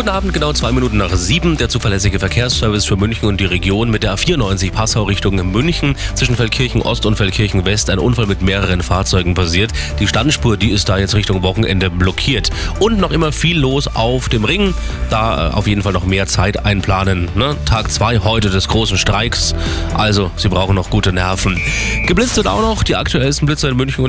Guten Abend, genau zwei Minuten nach sieben. Der zuverlässige Verkehrsservice für München und die Region mit der A94 Passau Richtung München. Zwischen Feldkirchen Ost und Feldkirchen West ein Unfall mit mehreren Fahrzeugen passiert. Die Standspur, die ist da jetzt Richtung Wochenende blockiert. Und noch immer viel los auf dem Ring. Da äh, auf jeden Fall noch mehr Zeit einplanen. Ne? Tag zwei heute des großen Streiks. Also, Sie brauchen noch gute Nerven. Geblitzt wird auch noch die aktuellsten Blitzer in München und